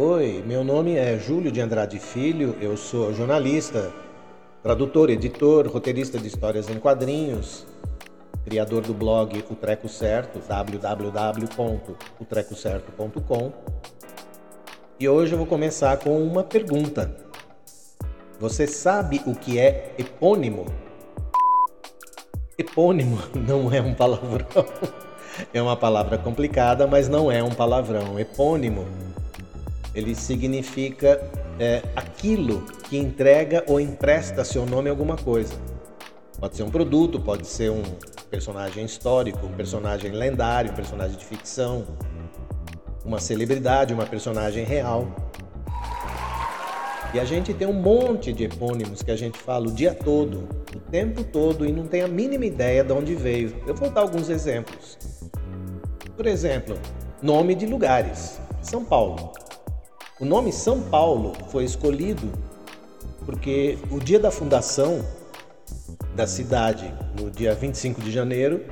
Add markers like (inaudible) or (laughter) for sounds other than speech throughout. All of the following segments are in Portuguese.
Oi, meu nome é Júlio de Andrade Filho, eu sou jornalista, tradutor, editor, roteirista de histórias em quadrinhos, criador do blog O Treco Certo, www.otrecocerto.com. E hoje eu vou começar com uma pergunta. Você sabe o que é epônimo? Epônimo (laughs) não é um palavrão. É uma palavra complicada, mas não é um palavrão. Epônimo ele significa é, aquilo que entrega ou empresta seu nome a alguma coisa. Pode ser um produto, pode ser um personagem histórico, um personagem lendário, um personagem de ficção, uma celebridade, uma personagem real. E a gente tem um monte de epônimos que a gente fala o dia todo, o tempo todo, e não tem a mínima ideia de onde veio. Eu vou dar alguns exemplos. Por exemplo, nome de lugares. São Paulo. O nome São Paulo foi escolhido porque o dia da fundação da cidade, no dia 25 de janeiro,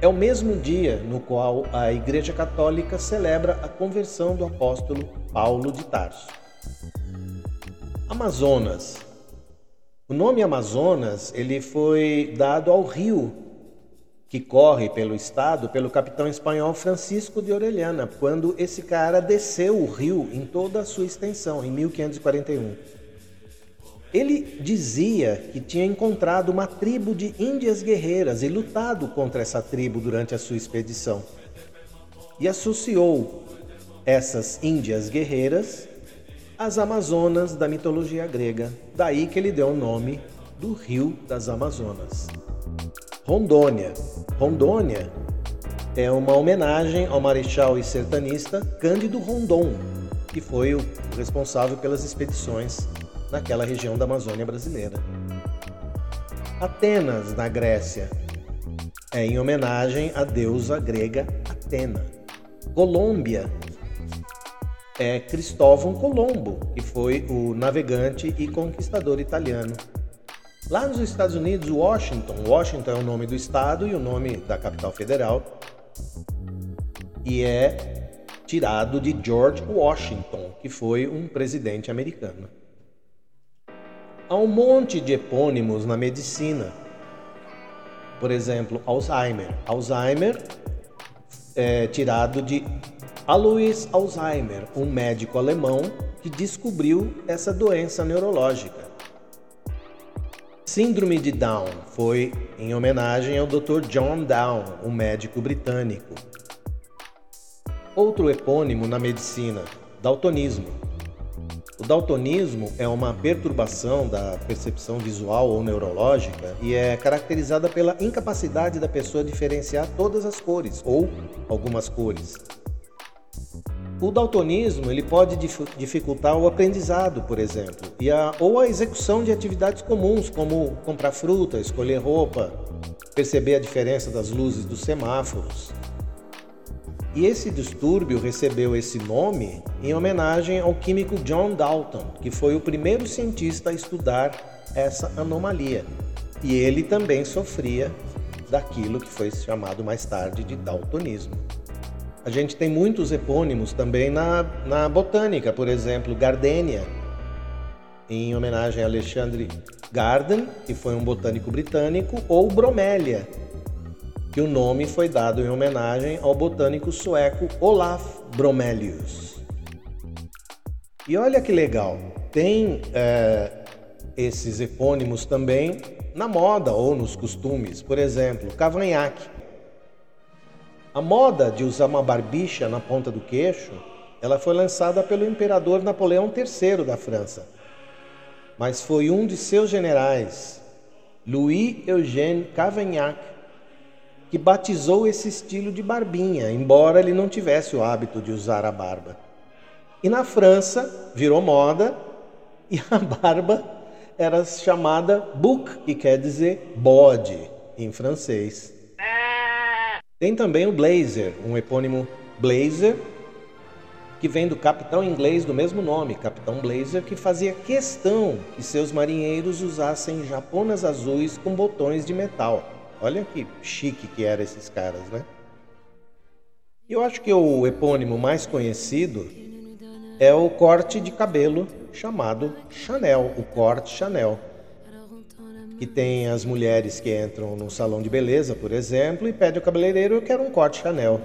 é o mesmo dia no qual a Igreja Católica celebra a conversão do apóstolo Paulo de Tarso. Amazonas. O nome Amazonas ele foi dado ao rio que corre pelo estado pelo capitão espanhol Francisco de Orellana, quando esse cara desceu o rio em toda a sua extensão, em 1541. Ele dizia que tinha encontrado uma tribo de índias guerreiras e lutado contra essa tribo durante a sua expedição. E associou essas índias guerreiras às Amazonas da mitologia grega. Daí que ele deu o nome do Rio das Amazonas. Rondônia. Rondônia é uma homenagem ao marechal e sertanista Cândido Rondon, que foi o responsável pelas expedições naquela região da Amazônia brasileira. Atenas, na Grécia, é em homenagem à deusa grega Atena. Colômbia é Cristóvão Colombo, que foi o navegante e conquistador italiano Lá nos Estados Unidos, Washington, Washington é o nome do estado e o nome da capital federal, e é tirado de George Washington, que foi um presidente americano. Há um monte de epônimos na medicina. Por exemplo, Alzheimer. Alzheimer é tirado de Alois Alzheimer, um médico alemão que descobriu essa doença neurológica. Síndrome de Down foi em homenagem ao Dr. John Down, um médico britânico. Outro epônimo na medicina, daltonismo. O daltonismo é uma perturbação da percepção visual ou neurológica e é caracterizada pela incapacidade da pessoa diferenciar todas as cores ou algumas cores. O daltonismo ele pode dificultar o aprendizado, por exemplo, e a, ou a execução de atividades comuns, como comprar fruta, escolher roupa, perceber a diferença das luzes dos semáforos. E esse distúrbio recebeu esse nome em homenagem ao químico John Dalton, que foi o primeiro cientista a estudar essa anomalia. E ele também sofria daquilo que foi chamado mais tarde de daltonismo. A gente tem muitos epônimos também na, na botânica, por exemplo, Gardenia, em homenagem a Alexandre Garden, que foi um botânico britânico, ou Bromélia, que o nome foi dado em homenagem ao botânico sueco Olaf Bromelius. E olha que legal, tem é, esses epônimos também na moda ou nos costumes. Por exemplo, cavanhaque. A moda de usar uma barbicha na ponta do queixo, ela foi lançada pelo imperador Napoleão III da França. Mas foi um de seus generais, Louis Eugène Cavaignac, que batizou esse estilo de barbinha, embora ele não tivesse o hábito de usar a barba. E na França virou moda (laughs) e a barba era chamada bouc, que quer dizer bode em francês. Tem também o Blazer, um epônimo Blazer, que vem do capitão inglês do mesmo nome, Capitão Blazer, que fazia questão que seus marinheiros usassem japonas azuis com botões de metal. Olha que chique que eram esses caras, né? Eu acho que o epônimo mais conhecido é o corte de cabelo chamado Chanel, o corte Chanel. Que tem as mulheres que entram no salão de beleza, por exemplo, e pedem ao cabeleireiro: Eu quero um corte Chanel.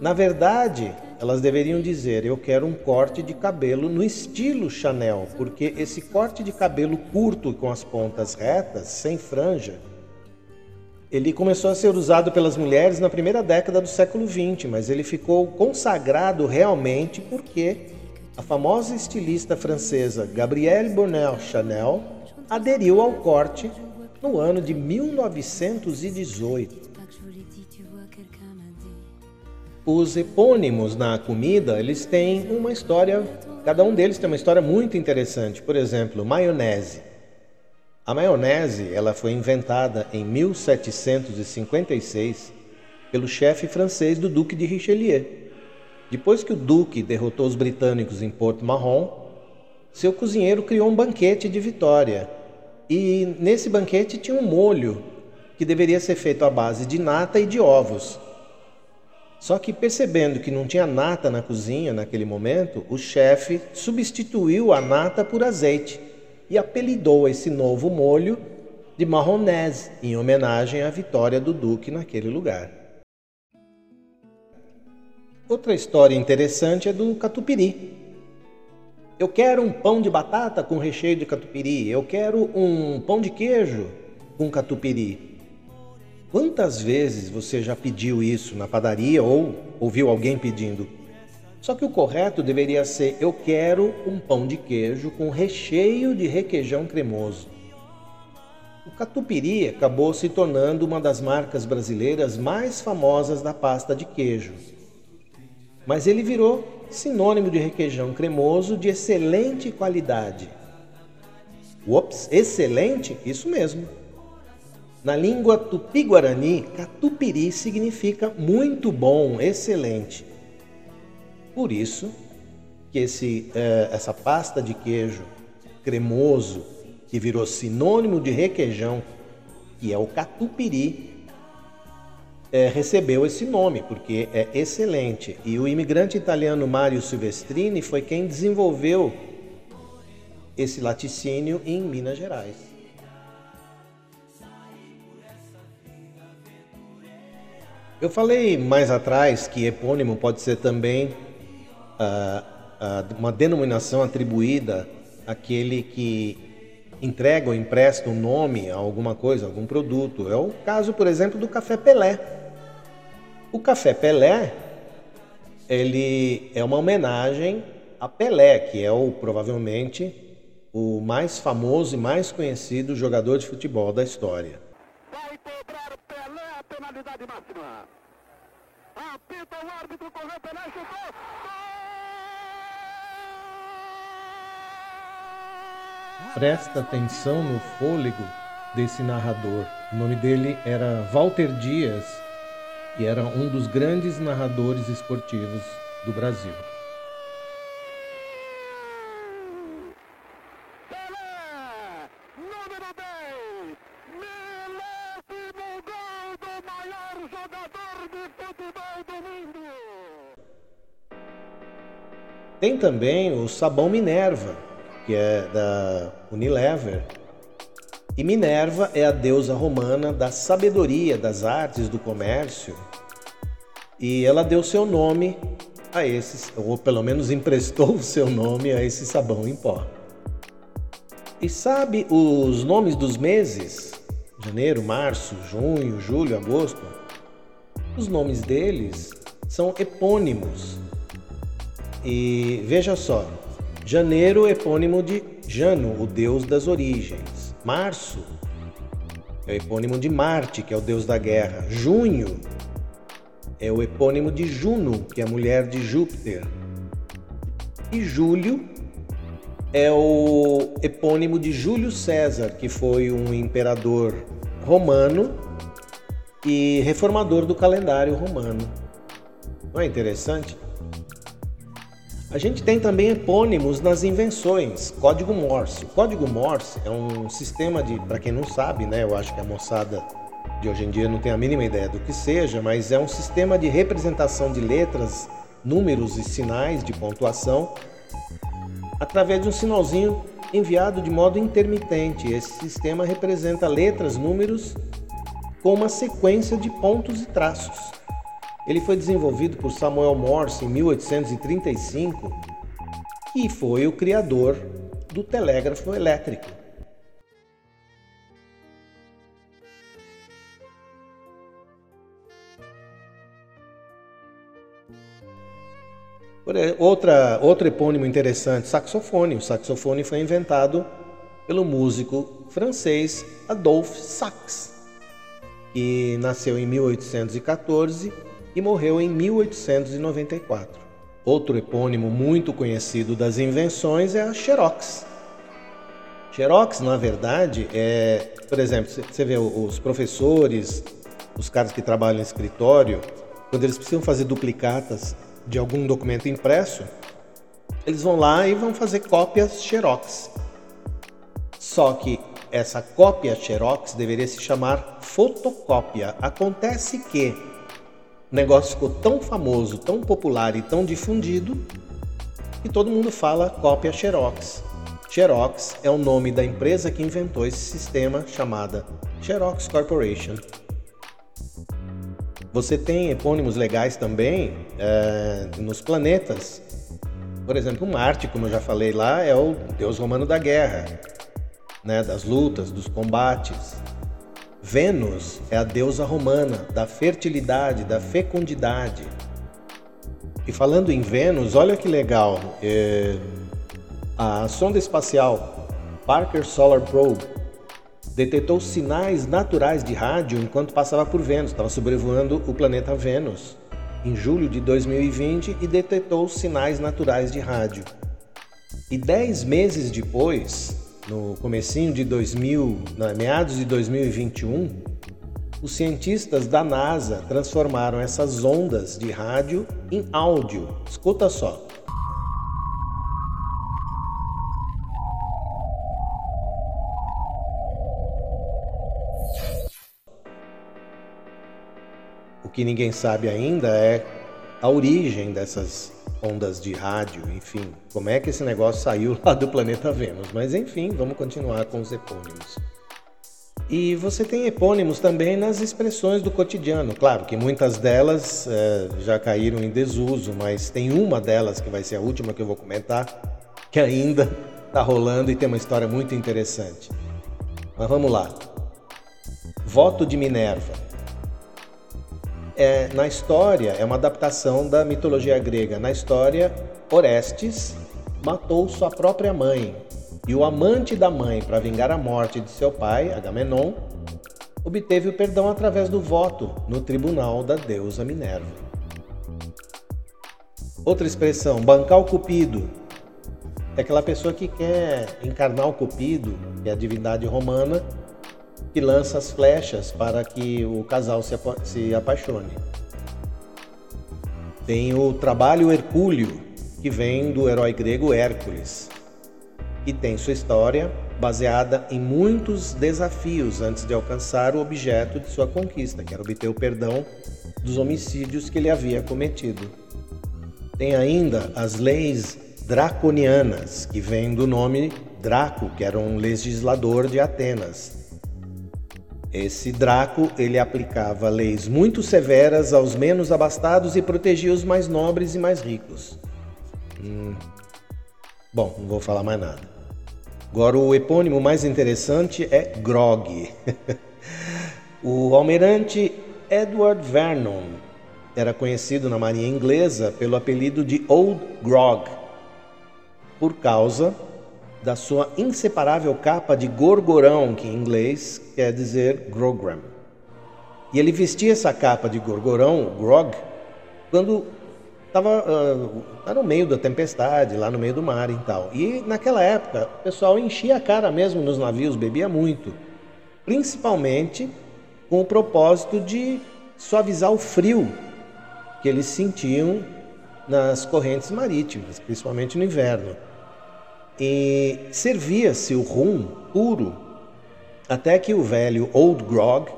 Na verdade, elas deveriam dizer: Eu quero um corte de cabelo no estilo Chanel, porque esse corte de cabelo curto com as pontas retas, sem franja, ele começou a ser usado pelas mulheres na primeira década do século XX, mas ele ficou consagrado realmente porque a famosa estilista francesa Gabrielle Bonnel Chanel aderiu ao corte no ano de 1918. Os epônimos na comida, eles têm uma história, cada um deles tem uma história muito interessante. Por exemplo, maionese. A maionese ela foi inventada em 1756 pelo chefe francês do Duque de Richelieu. Depois que o Duque derrotou os britânicos em Porto Marron, seu cozinheiro criou um banquete de vitória. E nesse banquete tinha um molho que deveria ser feito à base de nata e de ovos. Só que percebendo que não tinha nata na cozinha naquele momento, o chefe substituiu a nata por azeite e apelidou esse novo molho de marronese, em homenagem à vitória do Duque naquele lugar. Outra história interessante é do catupiry. Eu quero um pão de batata com recheio de catupiry. Eu quero um pão de queijo com catupiry. Quantas vezes você já pediu isso na padaria ou ouviu alguém pedindo? Só que o correto deveria ser: eu quero um pão de queijo com recheio de requeijão cremoso. O catupiry acabou se tornando uma das marcas brasileiras mais famosas da pasta de queijo. Mas ele virou sinônimo de requeijão cremoso de excelente qualidade. Ups, excelente? Isso mesmo. Na língua tupi-guarani, catupiry significa muito bom, excelente. Por isso que esse, é, essa pasta de queijo cremoso, que virou sinônimo de requeijão, que é o catupiry, é, recebeu esse nome, porque é excelente. E o imigrante italiano Mario Silvestrini foi quem desenvolveu esse laticínio em Minas Gerais. Eu falei mais atrás que epônimo pode ser também uma denominação atribuída àquele que entrega ou empresta um nome a alguma coisa, algum produto. É o caso, por exemplo, do Café Pelé. O Café Pelé, ele é uma homenagem a Pelé, que é o provavelmente o mais famoso e mais conhecido jogador de futebol da história. Vai cobrar Pelé a penalidade máxima. Apita o árbitro, correu Pelé, chutou. Presta atenção no fôlego desse narrador. O nome dele era Walter Dias e era um dos grandes narradores esportivos do Brasil. Tem também o sabão Minerva, que é da Unilever. E Minerva é a deusa romana da sabedoria, das artes, do comércio. E ela deu seu nome a esses, ou pelo menos emprestou o seu nome a esse sabão em pó. E sabe os nomes dos meses? Janeiro, março, junho, julho, agosto? Os nomes deles são epônimos. E veja só, Janeiro, epônimo de Jano, o deus das origens. Março é o epônimo de Marte, que é o deus da guerra. Junho é o epônimo de Juno, que é a mulher de Júpiter. E Julho é o epônimo de Júlio César, que foi um imperador romano e reformador do calendário romano. Não é interessante? A gente tem também epônimos nas invenções, código Morse. O código Morse é um sistema de, para quem não sabe, né, eu acho que a moçada de hoje em dia não tem a mínima ideia do que seja, mas é um sistema de representação de letras, números e sinais de pontuação através de um sinalzinho enviado de modo intermitente. Esse sistema representa letras, números com uma sequência de pontos e traços. Ele foi desenvolvido por Samuel Morse em 1835 e foi o criador do telégrafo elétrico. Outra, outro epônimo interessante, saxofone. O saxofone foi inventado pelo músico francês Adolphe Sax, que nasceu em 1814 e morreu em 1894. Outro epônimo muito conhecido das invenções é a Xerox. Xerox, na verdade, é, por exemplo, você vê os professores, os caras que trabalham em escritório, quando eles precisam fazer duplicatas de algum documento impresso, eles vão lá e vão fazer cópias Xerox. Só que essa cópia Xerox deveria se chamar fotocópia. Acontece que o negócio ficou tão famoso, tão popular e tão difundido que todo mundo fala cópia Xerox. Xerox é o nome da empresa que inventou esse sistema chamada Xerox Corporation. Você tem epônimos legais também é, nos planetas. Por exemplo, Marte, como eu já falei lá, é o deus romano da guerra, né, das lutas, dos combates. Vênus é a deusa romana da fertilidade, da fecundidade. E falando em Vênus, olha que legal, é, a sonda espacial Parker Solar Probe detectou sinais naturais de rádio enquanto passava por Vênus, estava sobrevoando o planeta Vênus em julho de 2020 e detectou sinais naturais de rádio. E dez meses depois, no comecinho de 2000, na meados de 2021, os cientistas da NASA transformaram essas ondas de rádio em áudio. Escuta só. Que ninguém sabe ainda é a origem dessas ondas de rádio, enfim, como é que esse negócio saiu (laughs) lá do planeta Vênus. Mas enfim, vamos continuar com os epônimos. E você tem epônimos também nas expressões do cotidiano. Claro que muitas delas é, já caíram em desuso, mas tem uma delas que vai ser a última que eu vou comentar, que ainda está (laughs) rolando e tem uma história muito interessante. Mas vamos lá. Voto de Minerva é, na história, é uma adaptação da mitologia grega. Na história, Orestes matou sua própria mãe e o amante da mãe, para vingar a morte de seu pai, Agamenon, obteve o perdão através do voto no tribunal da deusa Minerva. Outra expressão, bancar o cupido, é aquela pessoa que quer encarnar o cupido, que é a divindade romana, que lança as flechas para que o casal se, apa se apaixone. Tem o trabalho hercúleo, que vem do herói grego Hércules, e tem sua história baseada em muitos desafios antes de alcançar o objeto de sua conquista, que era obter o perdão dos homicídios que ele havia cometido. Tem ainda as leis draconianas, que vêm do nome Draco, que era um legislador de Atenas, esse Draco, ele aplicava leis muito severas aos menos abastados e protegia os mais nobres e mais ricos. Hum. Bom, não vou falar mais nada. Agora, o epônimo mais interessante é Grog. (laughs) o almirante Edward Vernon era conhecido na marinha inglesa pelo apelido de Old Grog, por causa da sua inseparável capa de gorgorão, que em inglês quer dizer grogram. E ele vestia essa capa de gorgorão, grog, quando estava uh, ah, no meio da tempestade, lá no meio do mar e tal. E naquela época, o pessoal enchia a cara mesmo nos navios, bebia muito, principalmente com o propósito de suavizar o frio que eles sentiam nas correntes marítimas, principalmente no inverno. E servia-se o rum puro até que o velho Old Grog,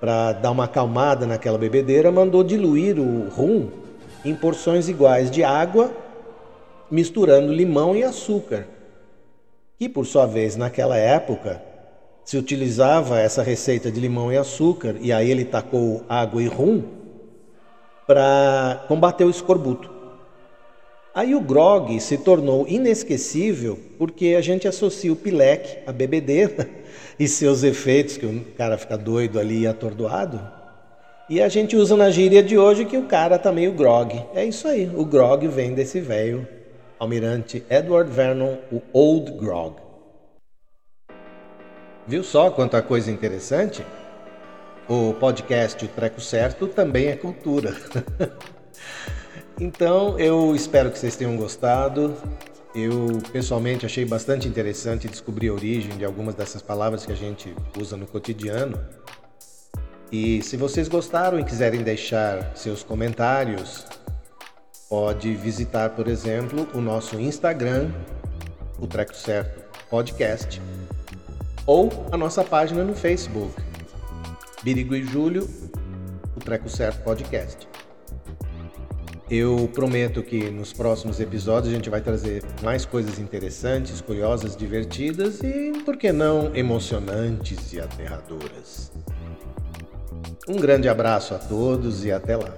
para dar uma acalmada naquela bebedeira, mandou diluir o rum em porções iguais de água misturando limão e açúcar. Que por sua vez, naquela época, se utilizava essa receita de limão e açúcar e aí ele tacou água e rum para combater o escorbuto. Aí o grog se tornou inesquecível porque a gente associa o pileque à bebedeira (laughs) e seus efeitos, que o cara fica doido ali e atordoado. E a gente usa na gíria de hoje que o cara tá meio grog. É isso aí, o grog vem desse velho almirante Edward Vernon, o Old Grog. Viu só quanta coisa interessante? O podcast O Treco Certo também é cultura. (laughs) então eu espero que vocês tenham gostado. Eu pessoalmente achei bastante interessante descobrir a origem de algumas dessas palavras que a gente usa no cotidiano. E se vocês gostaram e quiserem deixar seus comentários, pode visitar, por exemplo, o nosso Instagram, o Treco Certo Podcast, ou a nossa página no Facebook, Birigo e Júlio, o Treco Certo Podcast. Eu prometo que nos próximos episódios a gente vai trazer mais coisas interessantes, curiosas, divertidas e, por que não, emocionantes e aterradoras. Um grande abraço a todos e até lá.